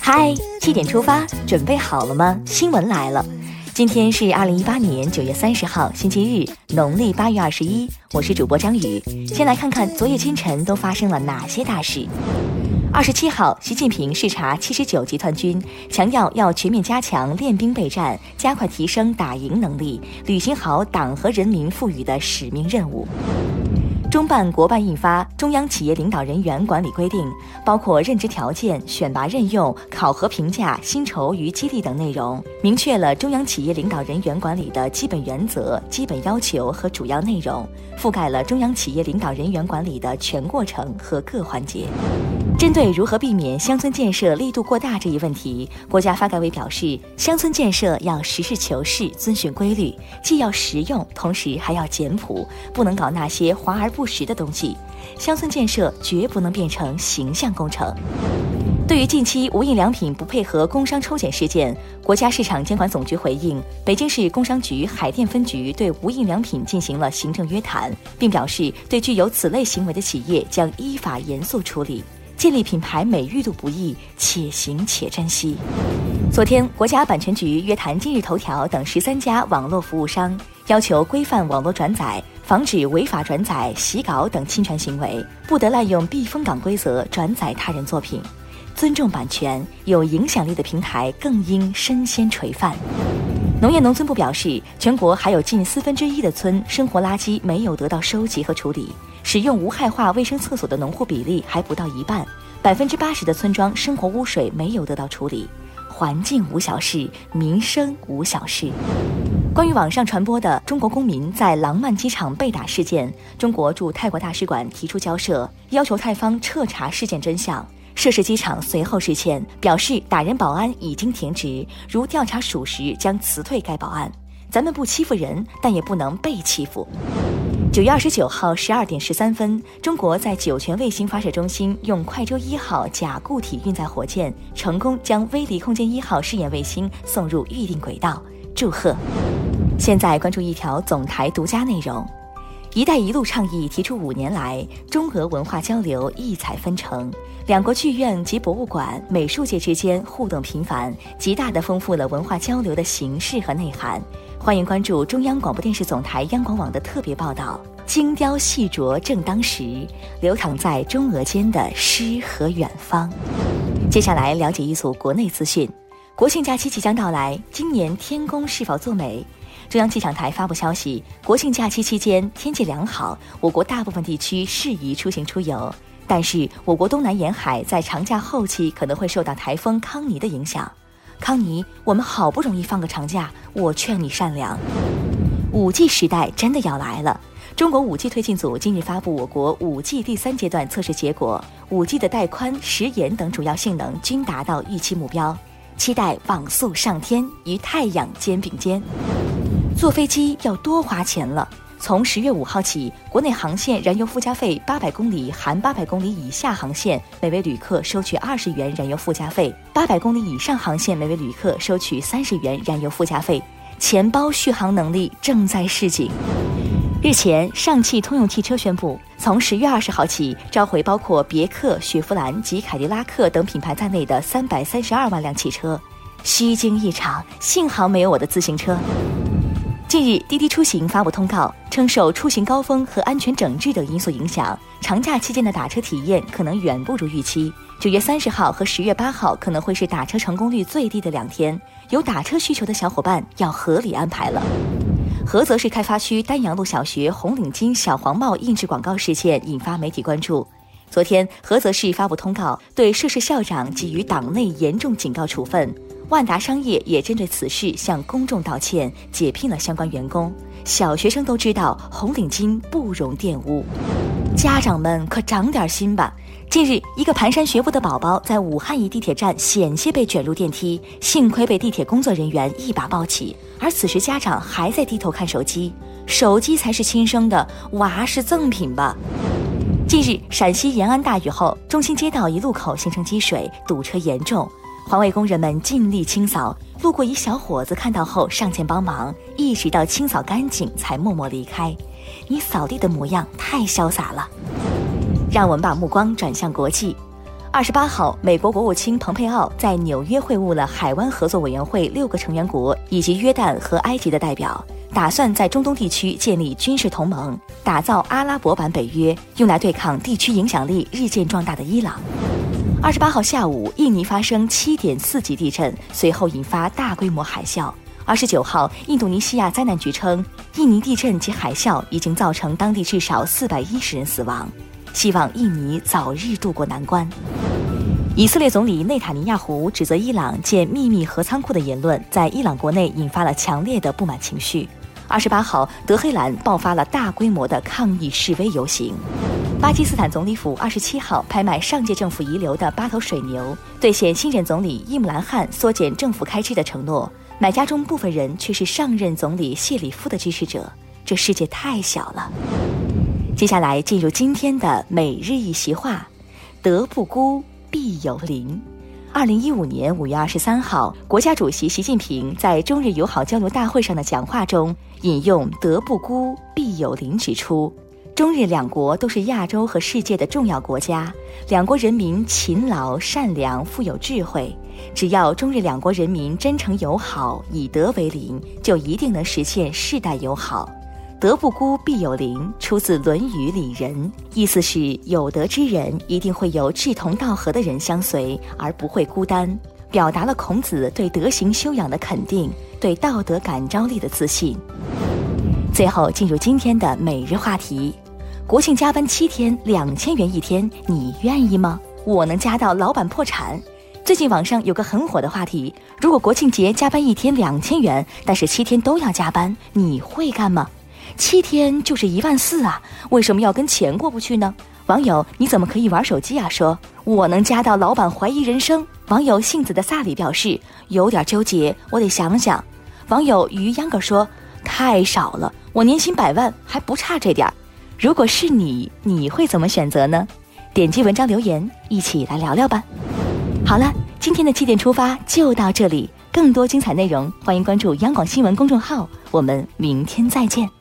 嗨，七点出发，准备好了吗？新闻来了，今天是二零一八年九月三十号，星期日，农历八月二十一。我是主播张宇，先来看看昨夜今晨都发生了哪些大事。二十七号，习近平视察七十九集团军，强调要全面加强练兵备战，加快提升打赢能力，履行好党和人民赋予的使命任务。中办国办印发《中央企业领导人员管理规定》，包括任职条件、选拔任用、考核评价、薪酬与激励等内容，明确了中央企业领导人员管理的基本原则、基本要求和主要内容，覆盖了中央企业领导人员管理的全过程和各环节。针对如何避免乡村建设力度过大这一问题，国家发改委表示，乡村建设要实事求是、遵循规律，既要实用，同时还要简朴，不能搞那些华而不实的东西。乡村建设绝不能变成形象工程。对于近期无印良品不配合工商抽检事件，国家市场监管总局回应，北京市工商局海淀分局对无印良品进行了行政约谈，并表示对具有此类行为的企业将依法严肃处理。建立品牌美誉度不易，且行且珍惜。昨天，国家版权局约谈今日头条等十三家网络服务商，要求规范网络转载，防止违法转载、洗稿等侵权行为，不得滥用避风港规则转载他人作品，尊重版权。有影响力的平台更应身先垂范。农业农村部表示，全国还有近四分之一的村生活垃圾没有得到收集和处理。使用无害化卫生厕所的农户比例还不到一半，百分之八十的村庄生活污水没有得到处理。环境无小事，民生无小事。关于网上传播的中国公民在廊曼机场被打事件，中国驻泰国大使馆提出交涉，要求泰方彻查事件真相。涉事机场随后致歉，表示打人保安已经停职，如调查属实将辞退该保安。咱们不欺负人，但也不能被欺负。九月二十九号十二点十三分，中国在酒泉卫星发射中心用快舟一号甲固体运载火箭，成功将微离空间一号试验卫星送入预定轨道，祝贺！现在关注一条总台独家内容：“一带一路”倡议提出五年来，中俄文化交流异彩纷呈，两国剧院及博物馆、美术界之间互动频繁，极大地丰富了文化交流的形式和内涵。欢迎关注中央广播电视总台央广网的特别报道。精雕细琢正当时，流淌在中俄间的诗和远方。接下来了解一组国内资讯。国庆假期即将到来，今年天公是否作美？中央气象台发布消息，国庆假期期间天气良好，我国大部分地区适宜出行出游。但是，我国东南沿海在长假后期可能会受到台风康尼的影响。康尼，我们好不容易放个长假，我劝你善良。五 G 时代真的要来了！中国五 G 推进组今日发布我国五 G 第三阶段测试结果，五 G 的带宽、时延等主要性能均达到预期目标，期待网速上天，与太阳肩并肩。坐飞机要多花钱了。从十月五号起，国内航线燃油附加费八百公里含八百公里以下航线，每位旅客收取二十元燃油附加费；八百公里以上航线，每位旅客收取三十元燃油附加费。钱包续航能力正在示警。日前，上汽通用汽车宣布，从十月二十号起，召回包括别克、雪佛兰及凯迪拉克等品牌在内的三百三十二万辆汽车。虚惊一场，幸好没有我的自行车。近日，滴滴出行发布通告称，受出行高峰和安全整治等因素影响，长假期间的打车体验可能远不如预期。九月三十号和十月八号可能会是打车成功率最低的两天，有打车需求的小伙伴要合理安排了。菏泽市开发区丹阳路小学红领巾小黄帽印制广告事件引发媒体关注。昨天，菏泽市发布通告，对涉事校长给予党内严重警告处分。万达商业也针对此事向公众道歉，解聘了相关员工。小学生都知道红领巾不容玷污，家长们可长点心吧。近日，一个蹒跚学步的宝宝在武汉一地铁站险些被卷入电梯，幸亏被地铁工作人员一把抱起。而此时家长还在低头看手机，手机才是亲生的，娃是赠品吧。近日，陕西延安大雨后，中心街道一路口形成积水，堵车严重。环卫工人们尽力清扫，路过一小伙子看到后上前帮忙，一直到清扫干净才默默离开。你扫地的模样太潇洒了。让我们把目光转向国际。二十八号，美国国务卿蓬佩奥在纽约会晤了海湾合作委员会六个成员国以及约旦和埃及的代表，打算在中东地区建立军事同盟，打造阿拉伯版北约，用来对抗地区影响力日渐壮大的伊朗。二十八号下午，印尼发生七点四级地震，随后引发大规模海啸。二十九号，印度尼西亚灾难局称，印尼地震及海啸已经造成当地至少四百一十人死亡。希望印尼早日渡过难关。以色列总理内塔尼亚胡指责伊朗建秘密核仓库的言论，在伊朗国内引发了强烈的不满情绪。二十八号，德黑兰爆发了大规模的抗议示威游行。巴基斯坦总理府二十七号拍卖上届政府遗留的八头水牛，兑现新任总理伊姆兰汗缩减政府开支的承诺。买家中部分人却是上任总理谢里夫的支持者。这世界太小了。接下来进入今天的每日一席话：德不孤，必有邻。二零一五年五月二十三号，国家主席习近平在中日友好交流大会上的讲话中引用“德不孤，必有邻”，指出，中日两国都是亚洲和世界的重要国家，两国人民勤劳、善良、富有智慧。只要中日两国人民真诚友好，以德为邻，就一定能实现世代友好。德不孤，必有邻，出自《论语·里仁》，意思是有德之人一定会有志同道合的人相随，而不会孤单，表达了孔子对德行修养的肯定，对道德感召力的自信。最后进入今天的每日话题：国庆加班七天，两千元一天，你愿意吗？我能加到老板破产。最近网上有个很火的话题：如果国庆节加班一天两千元，但是七天都要加班，你会干吗？七天就是一万四啊，为什么要跟钱过不去呢？网友你怎么可以玩手机啊？说我能加到老板怀疑人生。网友杏子的萨里表示有点纠结，我得想想。网友于秧歌说太少了，我年薪百万还不差这点儿。如果是你，你会怎么选择呢？点击文章留言，一起来聊聊吧。好了，今天的七点出发就到这里，更多精彩内容欢迎关注央广新闻公众号，我们明天再见。